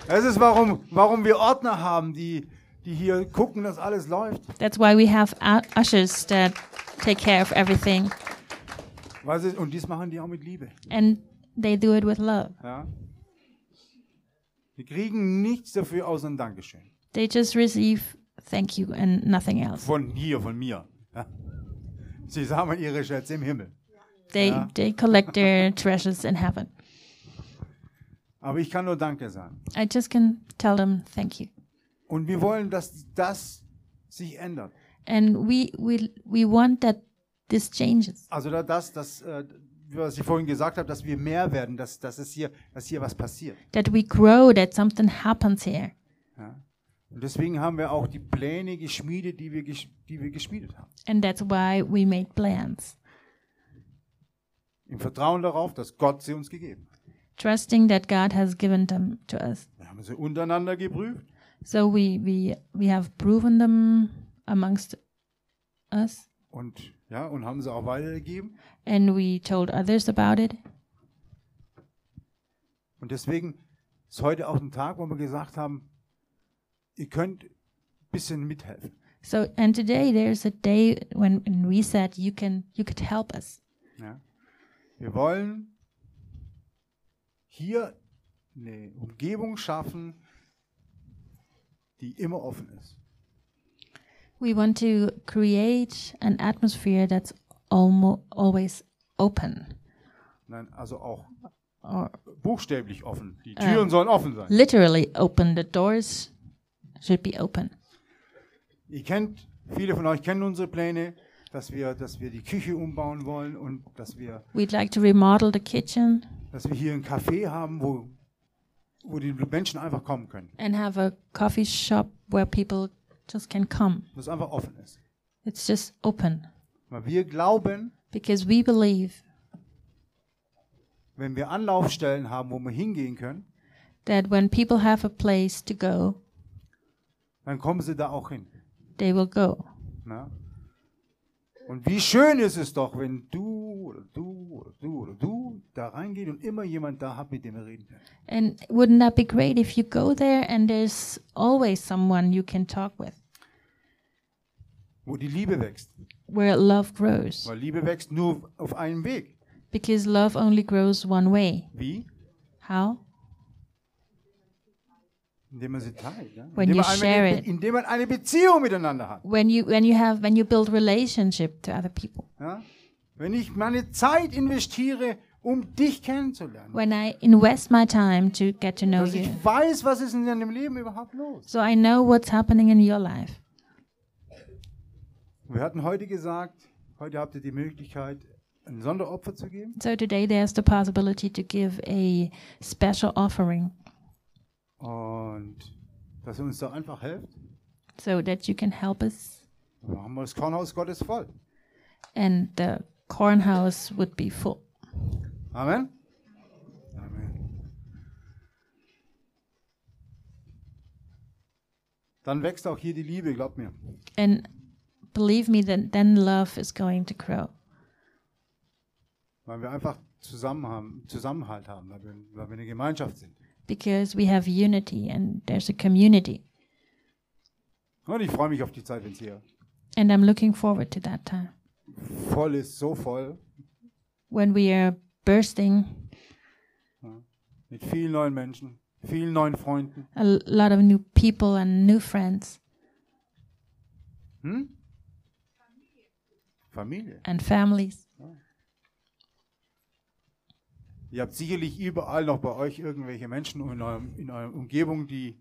Das ist, warum, warum wir Ordner haben, die, die hier gucken, dass alles läuft. That's why we have ushers that take care of everything. Weil sie, und dies machen die auch mit Liebe. And they do it with love. Ja. Wir kriegen nichts dafür außer ein Dankeschön. They just receive thank you and nothing else. Von hier, von mir. Ja. Sie sammeln ihre Schätze im Himmel. They Yeah. they collect their [laughs] treasures in heaven. Aber ich kann nur Danke sagen. I just can tell them thank you. Und wir wollen, dass das sich ändert. And we we we want that this changes. Also da- das, das, äh, was ich vorhin gesagt habe, dass wir mehr werden, dass, dass, es hier, dass hier was passiert. That we grow, that something happens here. Ja. Und deswegen haben wir auch die Pläne geschmiedet, die wir, die wir geschmiedet haben. And that's why we made plans. Im Vertrauen darauf, dass Gott sie uns gegeben hat. Trusting that God has given them to us. Wir haben sie untereinander geprüft So we we we have proven them amongst us und, ja, und haben sie auch weitergegeben. and we told others about it. Und deswegen ist heute auch ein Tag, wo wir gesagt haben, ihr könnt ein bisschen mithelfen. So and today there's a day when, when we said you can you could help us. Ja. Wir wollen hier eine Umgebung schaffen, die immer offen ist. We want to create an atmosphere that's always open Nein, also auch or buchstäblich offen. Die Türen sollen offen sein. literally open. The doors should be open. Ihr kennt, viele von euch kennen unsere Pläne, dass wir, dass wir die Küche umbauen wollen und dass wir, We'd like to remodel the kitchen dass wir hier ein Café haben, wo, wo die Menschen einfach kommen können. and have a coffee shop where people just can come. Das einfach offen ist. It's just open Weil wir glauben, because we believe wenn wir Anlaufstellen haben, wo wir hingehen können, that when people have a place to go, dann kommen sie da auch hin. they will go. Na? Und wie schön ist es doch, wenn du oder du oder du oder du da reingeht und immer jemand da hat, mit dem er reden kann. And wouldn't that be great if you go there and there's always someone you can talk with, Wo die Liebe wächst. where love grows? Weil Liebe wächst nur auf einem Weg. Because love only grows one way. Wie? How? Indem man sie teilt. Ja? When indem, you man share eine, it. indem man eine Beziehung miteinander hat. When you when you have when you build relationship to other people. Ja? Wenn ich meine Zeit investiere, um dich kennenzulernen. When I invest my time to get to know Dass you. ich weiß, was ist in deinem Leben überhaupt los. So I know what's happening in your life. Wir hatten heute gesagt, heute habt ihr die Möglichkeit, ein Sonderopfer zu geben. So today there's the possibility to give a special offering. Und dass er uns da einfach hilft. so that you can help us Dann haben wir das Kornhaus Gottes voll. and the corn house would be full. Amen. Amen. Dann wächst auch hier die Liebe, glaub mir. And believe me that then love is going to grow Weil wir einfach zusammen haben, Zusammenhalt haben, weil wir, weil wir eine Gemeinschaft sind. Because we have unity and there's a community. Und ich freue mich auf die Zeit, wenn es hier And I'm looking forward to that time voll ist, so voll, when we are bursting mit vielen neuen Menschen, vielen neuen Freunden. a l- lot of new people and new friends Hm? Familie. and families. Ihr habt sicherlich überall noch bei euch irgendwelche Menschen in, eurem, in eurer Umgebung, die,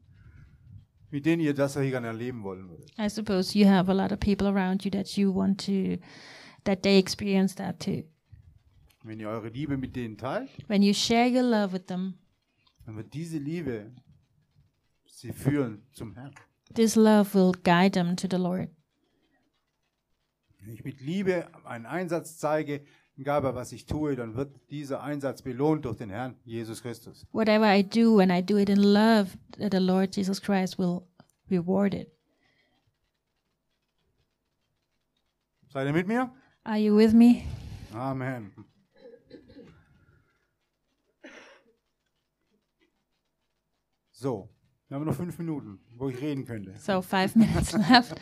mit denen ihr das hier gerne erleben wollen würdet. I suppose you have a lot of people around you that you want to, that they experience that too. Wenn ihr eure Liebe mit denen teilt, When you share your love with them, dann wird diese Liebe sie führen zum Herrn. this love will guide them to the Lord. Wenn ich mit Liebe einen Einsatz zeige, egal bei was ich tue, dann wird dieser Einsatz belohnt durch den Herrn Jesus Christus. Whatever I do, when I do it in love, that the Lord Jesus Christ will reward it. Seid ihr mit mir? Are you with me? Amen. So, wir haben noch fünf Minuten, wo ich reden könnte. So five minutes [laughs] left.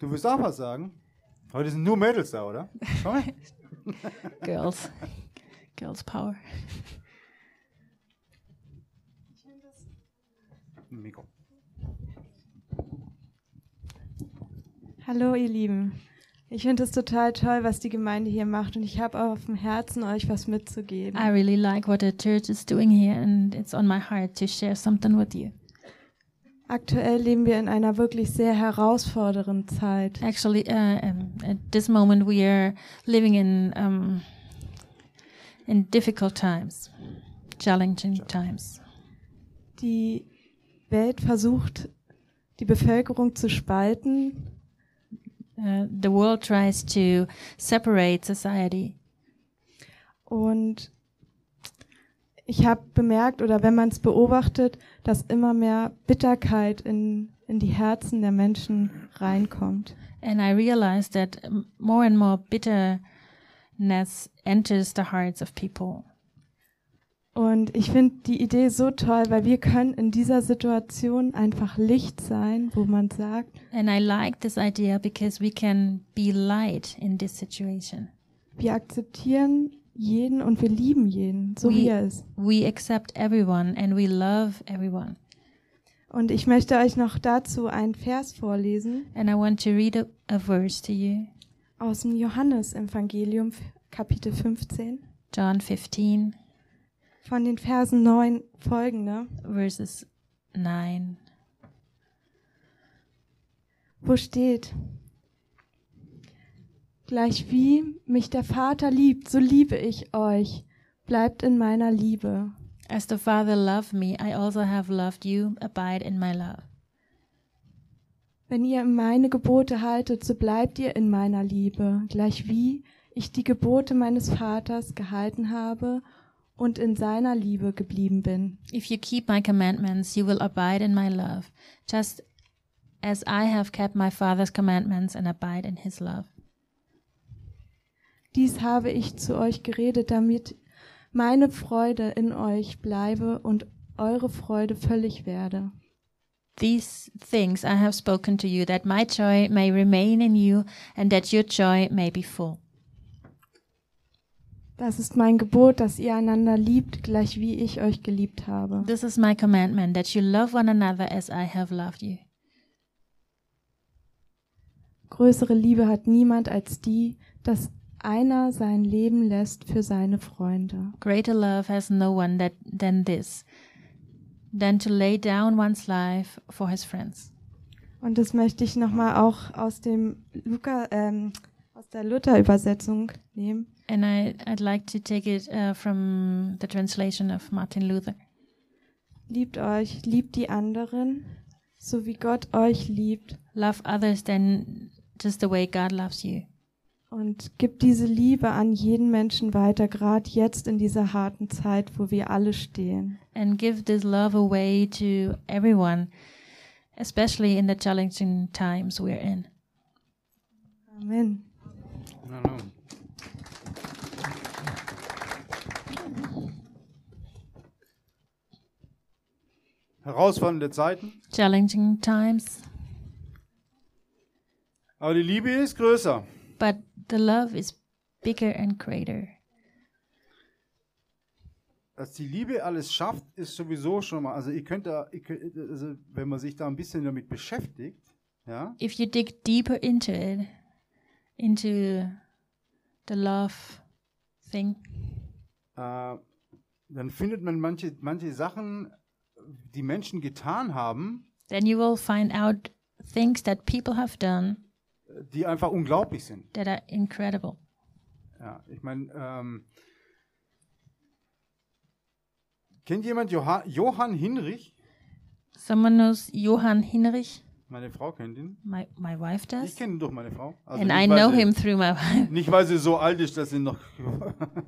Du willst auch was sagen? Heute sind nur Mädels da, oder? [laughs] Girls, girls power. Mikro. Hallo ihr Lieben. Ich finde es total toll, was die Gemeinde hier macht und ich habe auch auf dem Herzen, euch was mitzugeben. I really like what the church is doing here, and it's on my heart to share something with you. Aktuell leben wir in einer wirklich sehr herausfordernden Zeit. Actually, uh, um, at this moment, we are living in um, in difficult times, challenging times. Die Welt versucht, die Bevölkerung zu spalten Uh, the world tries to separate society, und ich habe bemerkt, oder wenn man es beobachtet, dass immer mehr Bitterkeit in, in die Herzen der Menschen reinkommt. and I realized that more and more bitterness enters the hearts of people. Und ich finde die Idee so toll, weil wir können in dieser Situation einfach Licht sein, wo man sagt, And I like this idea because we can be light in this situation. wir akzeptieren jeden und wir lieben jeden, so We- wie er ist. We accept everyone and we love everyone. Und ich möchte euch noch dazu einen Vers vorlesen And I want to read a, a verse to you. aus dem Johannesevangelium Kapitel 15 John 15, von den Versen 9 folgende, verses 9. wo steht, Gleich wie mich der Vater liebt, so liebe ich euch. Bleibt in meiner Liebe. As the Father loved me, I also have loved you. Abide in my love. Wenn ihr meine Gebote haltet, so bleibt ihr in meiner Liebe, gleich wie ich die Gebote meines Vaters gehalten habe und in seiner Liebe geblieben bin. If you keep my commandments, you will abide in my love, just as I have kept my Father's commandments and abide in his love. Dies habe ich zu euch geredet, damit meine Freude in euch bleibe und eure Freude völlig werde. These things I have spoken to you, that my joy may remain in you, and that your joy may be full. Das ist mein Gebot, dass ihr einander liebt, gleich wie ich euch geliebt habe. This is my commandment, that you love one another as I have loved you. Größere Liebe hat niemand als die, dass einer sein Leben lässt für seine Freunde. Greater love has no one that, than this, than to lay down one's life for his friends. Und das möchte ich nochmal auch aus dem Luca, ähm, aus der Luther-Übersetzung nehmen. And I, I'd like to take it uh, from the translation of Martin Luther. Liebt euch, liebt die anderen, so wie Gott euch liebt. Love others than just the way God loves you. Und gibt diese Liebe an jeden Menschen weiter, gerade jetzt in dieser harten Zeit, wo wir alle stehen. And give this love away to everyone, especially in the challenging times we're in. Amen. No. Herausfordernde Zeiten, Challenging times, aber die Liebe ist größer. but the love is bigger and greater. Dass die Liebe alles schafft, ist sowieso schon mal. Also ihr könnt da, ihr könnt, also wenn man sich da ein bisschen damit beschäftigt, ja, If you dig deeper into it, into the love thing, äh, dann findet man manche, manche Sachen, die Menschen getan haben, then you will find out things that people have done die einfach unglaublich sind. that are incredible. Ja, ich meine, ähm, kennt jemand Johann, Johann Hinrich? Someone knows Johann Hinrich? Meine Frau kennt ihn. My my wife Ich does. kenne ihn durch meine Frau. Also and nicht, I know sie- him through my wife. Nicht, weil sie so alt ist, dass sie noch. [laughs]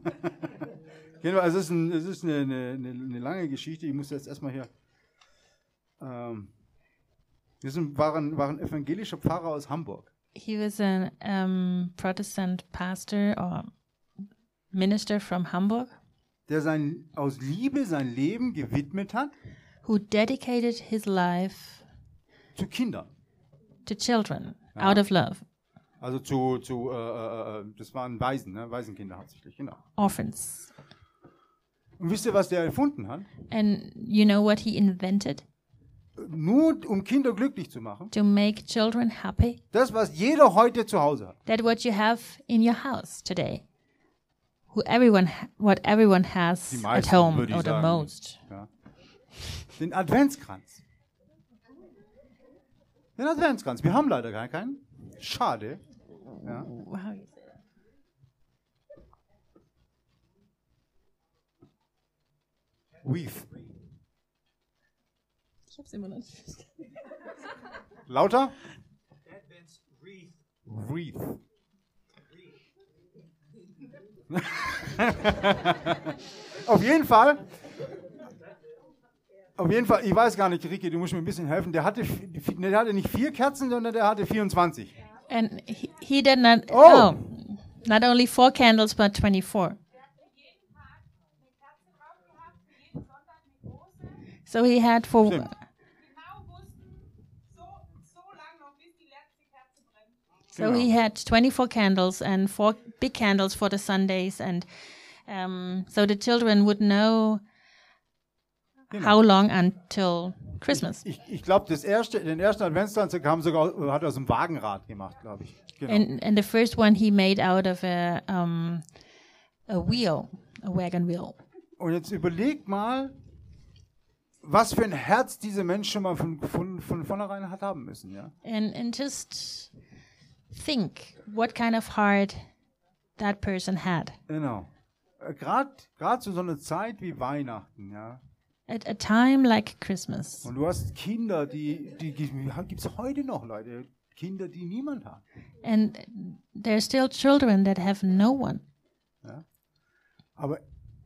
Also es ist, ein, es ist eine, eine, eine, lange Geschichte. Ich muss jetzt erstmal hier. Ähm, wir sind, waren, waren evangelischer Pfarrer aus Hamburg. He was a um, Protestant pastor or minister from Hamburg der sein, aus Liebe sein Leben gewidmet hat who dedicated his life zu Kindern. to children Ja. out of love, Also zu, zu äh, äh, äh, das waren Waisen, ne? Waisenkinder hauptsächlich, genau. orphans. Und wisst ihr, was der erfunden hat? And you know what he invented? Nur um Kinder glücklich zu machen. To make children happy. Das, was jeder heute zu Hause hat. That what you have in your house today. Who everyone, ha- what everyone has Die at home, or the most. Ja. Den Adventskranz. Den Adventskranz. Wir haben leider gar keinen. Schade. Ja. Wow. Ich hab's immer noch nicht. Lauter? Advent's wreath. Wreath. Auf jeden Fall. Auf jeden Fall, ich weiß gar nicht, Ricky, du musst mir ein bisschen helfen. Der hatte, der hatte nicht vier Kerzen, sondern der hatte 24. And he, he did not, Oh. oh, not only four candles, but 24. So he had for, Stimmt. So he had 24 candles and four big candles for the Sundays. And um, so the children would know Genau. how long until Christmas. Ich, ich glaube, das erste, den ersten Adventskranz der kam sogar, hat er aus dem Wagenrad gemacht, glaube ich. Genau. And, and the first one he made out of a, um, a wheel, a wagon wheel. Und jetzt überleg mal, was für ein Herz diese Mensch schon mal von, von, von vornherein hat haben müssen. Ja? And and just think what kind of heart that person had Genau. Gerade zu so einer Zeit wie Weihnachten, ja. at a time like Christmas. Und du hast Kinder, die, die, die gibt es heute noch, Leute. Kinder, die niemand hat. And there are still children that have no one. Aber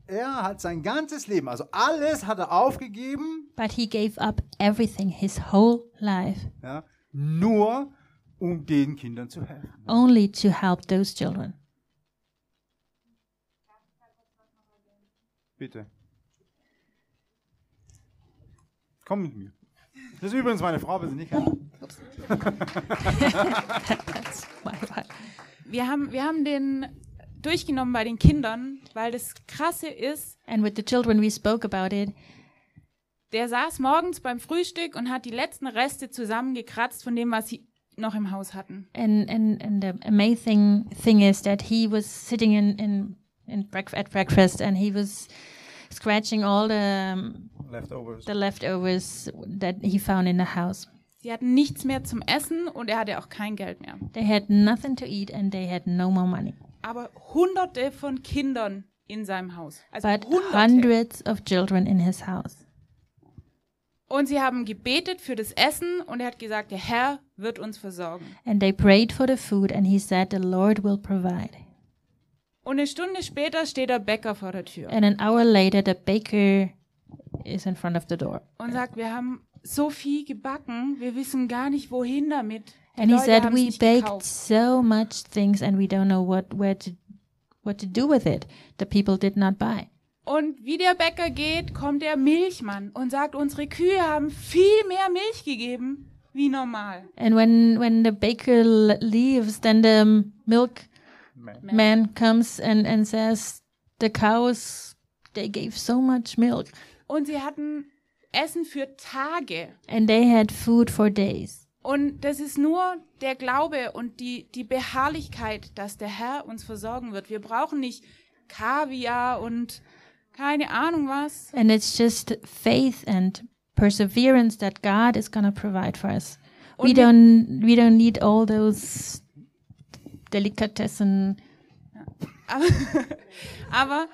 er hat sein ganzes Leben, also alles hat er aufgegeben, But he gave up everything, his whole life, ja, nur um den Kindern zu helfen. only to help those children. Bitte. Komm mit mir. Das ist übrigens meine Frau, wenn sie nicht wife. [laughs] Wir haben, wir haben den durchgenommen bei den Kindern, weil das Krasse ist, And with the children, we spoke about it. der saß morgens beim Frühstück und hat die letzten Reste zusammengekratzt von dem, was sie noch im Haus hatten. And and and the amazing thing is that he was sitting in in in break, at breakfast and he was scratching all the um, Leftovers. the leftovers that he found in the house. Sie hatten nichts mehr zum Essen und er hatte auch kein Geld mehr. They had nothing to eat and they had no more money. aber hunderte von Kindern in seinem Haus. Also but hunderte. hundreds of children in his house. Und sie haben gebetet für das Essen und er hat gesagt, der Herr wird uns versorgen. And they prayed for the food, and he said, The Lord will provide. Und eine Stunde später steht der Bäcker vor der Tür And an hour later, the baker is in front of the door. und sagt, wir haben so viel gebacken, wir wissen gar nicht, wohin damit. Die And he Leute said, haben's We baked gekauft. so much things, and we don't know what, where to, what to do with it. The people did not buy. Und wie der Bäcker geht, kommt der Milchmann und sagt, unsere Kühe haben viel mehr Milch gegeben wie normal. And when, when the baker l- leaves, then the milk man comes and, and says, The cows, they gave so much milk. Und sie hatten Essen für Tage. And they had food for days. Und das ist nur der Glaube und die, die Beharrlichkeit, dass der Herr uns versorgen wird. Wir brauchen nicht Kaviar und keine Ahnung was. And it's just faith and perseverance that God is going to provide for us. We Und wir- don't we don't need all those delicatessen. Aber, [laughs] aber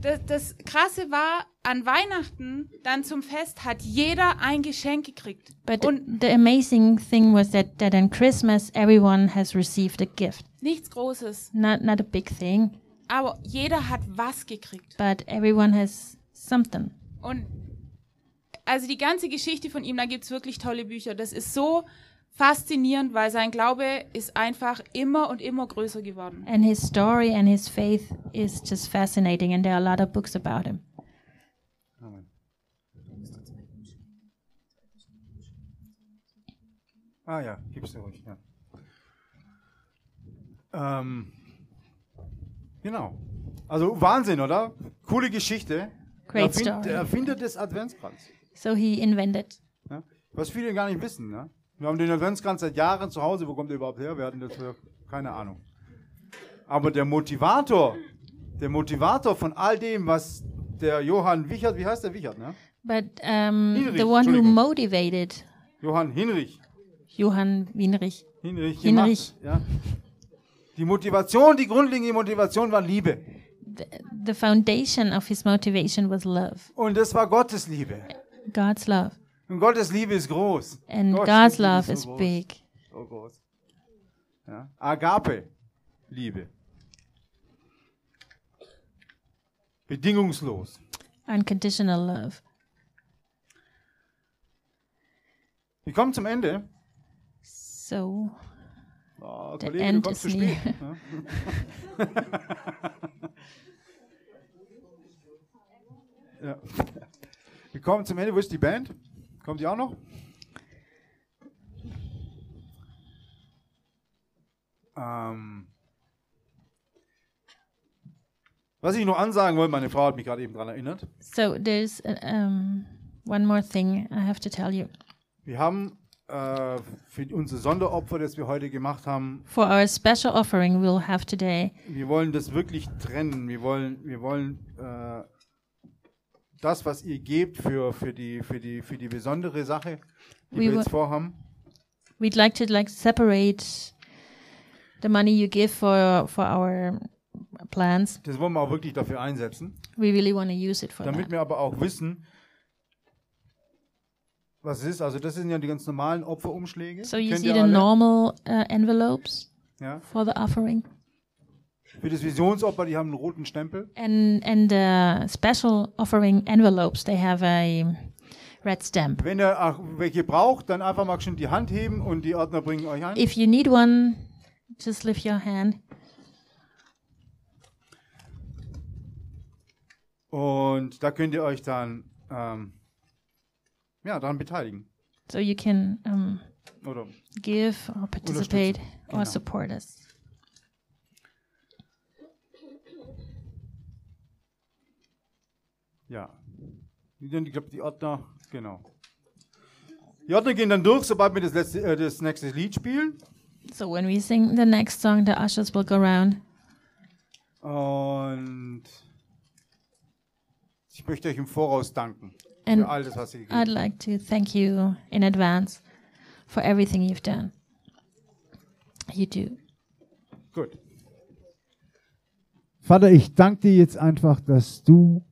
das, das Krasse war, an Weihnachten, dann zum Fest, hat jeder ein Geschenk gekriegt. But Und the amazing thing was that that on Christmas everyone has received a gift. nichts Großes. Not not a big thing, Aber jeder hat was gekriegt. but everyone has something. Und also die ganze Geschichte von ihm, da gibt's wirklich tolle Bücher. Das ist so faszinierend, weil sein Glaube ist einfach immer und immer größer geworden. And his story and his faith is just fascinating and there are a lot of books about him. Ah ja, gib's dir ruhig, ja. Ähm, genau. Also Wahnsinn, oder? Coole Geschichte. Great Erfind, story. Der Erfinder des Adventskranz. So he invented Ja? Was viele gar nicht wissen. Ne? Wir haben den Adventskranz seit Jahren zu Hause. Wo kommt der überhaupt her? Wir hatten das für keine Ahnung. Aber der Motivator, der Motivator von all dem, was der Johann Wichert, wie heißt der Wichert, ne? but um, Hinrich, the one who motivated Johann Hinrich. Johann Winrich Hinrich, Hinrich. Gemacht, ja? Die Motivation, die grundlegende Motivation war Liebe. the, the foundation of his motivation was love, Und das war Gottes Liebe. God's love. Und Gottes Liebe ist groß. And Gottes God's Liebe love so is groß. big. So groß. Ja? Agape, Liebe. Bedingungslos. Unconditional love. Wir kommen zum Ende. So Oh, The Kollege, end kommst zu is spät. near. [laughs] Ja. Wir kommen zum Ende. Wo ist die Band? Kommt die auch noch? Ähm, was ich noch ansagen wollte, meine Frau hat mich gerade eben daran erinnert. so there's uh, um, one more thing I have to tell you. Wir haben äh, für unser Sonderopfer, das wir heute gemacht haben, For our special offering we'll have today, wir wollen das wirklich trennen. Wir wollen, wir wollen äh, das, was ihr gebt für, für, die, für, die, für die besondere Sache, die We wir jetzt vorhaben. we'd like to like separate the money you give for for our plans. Das wollen wir auch wirklich dafür einsetzen. We really want to use it for Damit that. wir aber auch wissen, was ist. Also das sind ja die ganz normalen Opferumschläge. So you Kennt see the alle? normal uh, envelopes Ja. for the offering, Für das Visionsopfer, die haben einen roten Stempel. and and the special offering envelopes they have a red stamp. Wenn ihr auch welche braucht, dann einfach mal schon die Hand heben und die Ordner bringen euch ein. If you need one, just lift your hand. Und da könnt ihr euch dann ähm, ja, daran beteiligen. So you can um, Oder give or participate Genau. or support us. ja. Ich glaube, die Ordner, genau. Die Ordner gehen dann durch, sobald wir das, letzte, äh, das nächste Lied spielen. So when we sing the next song, the ushers will go around. Und ich möchte euch im Voraus danken And für all das, was gegeben I'd like to thank you in advance for everything you've done. You do. Gut. Vater, ich danke dir jetzt einfach, dass du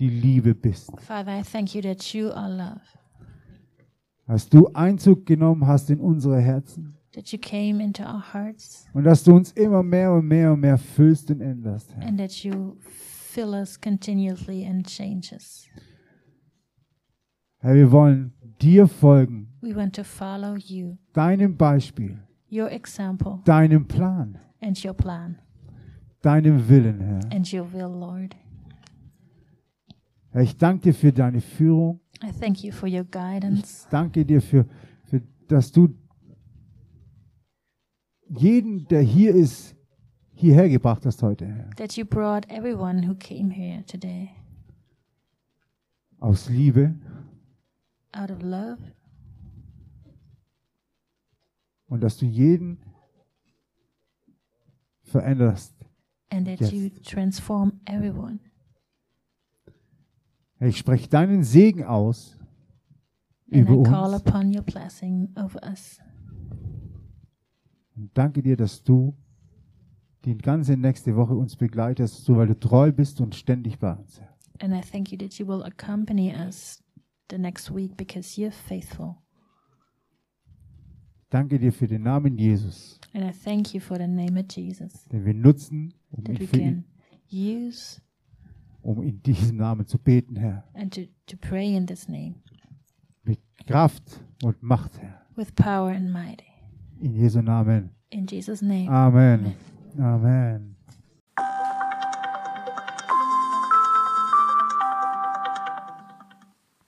die Liebe bist. Father, I thank you that you are love, Dass du Einzug genommen hast in unsere Herzen. that you came into our hearts, Und dass du uns immer mehr und mehr und mehr füllst und änderst, Herr. and that you fill us continuously and change us. Herr, wir wollen dir folgen, We want to follow you, deinem Beispiel, your example, deinem Plan, and your plan, deinem Willen, Herr. and your will, Lord. Herr, ich danke dir für deine Führung. I thank you for your guidance. Danke dir für, für dass du jeden, der hier ist, hierher gebracht hast heute, Herr. that you brought everyone who came here today Aus Liebe out of love und dass du jeden veränderst. and that Yes. you transform everyone. Ich spreche deinen Segen aus And über I call uns. upon your blessing over us. Und danke dir, dass du die ganze nächste Woche uns begleitest, so weil du treu bist und ständig bei uns. And I thank you that you will accompany us the next week because you're faithful. Danke dir für den Namen Jesus, And I thank you for the name of Jesus den wir nutzen, um, that we für ihn, can use um in diesem Namen zu beten, Herr. and to, to pray in this name Mit Kraft und Macht, Herr. with power and might. In Jesu Namen. In Jesus' name. Amen. Amen.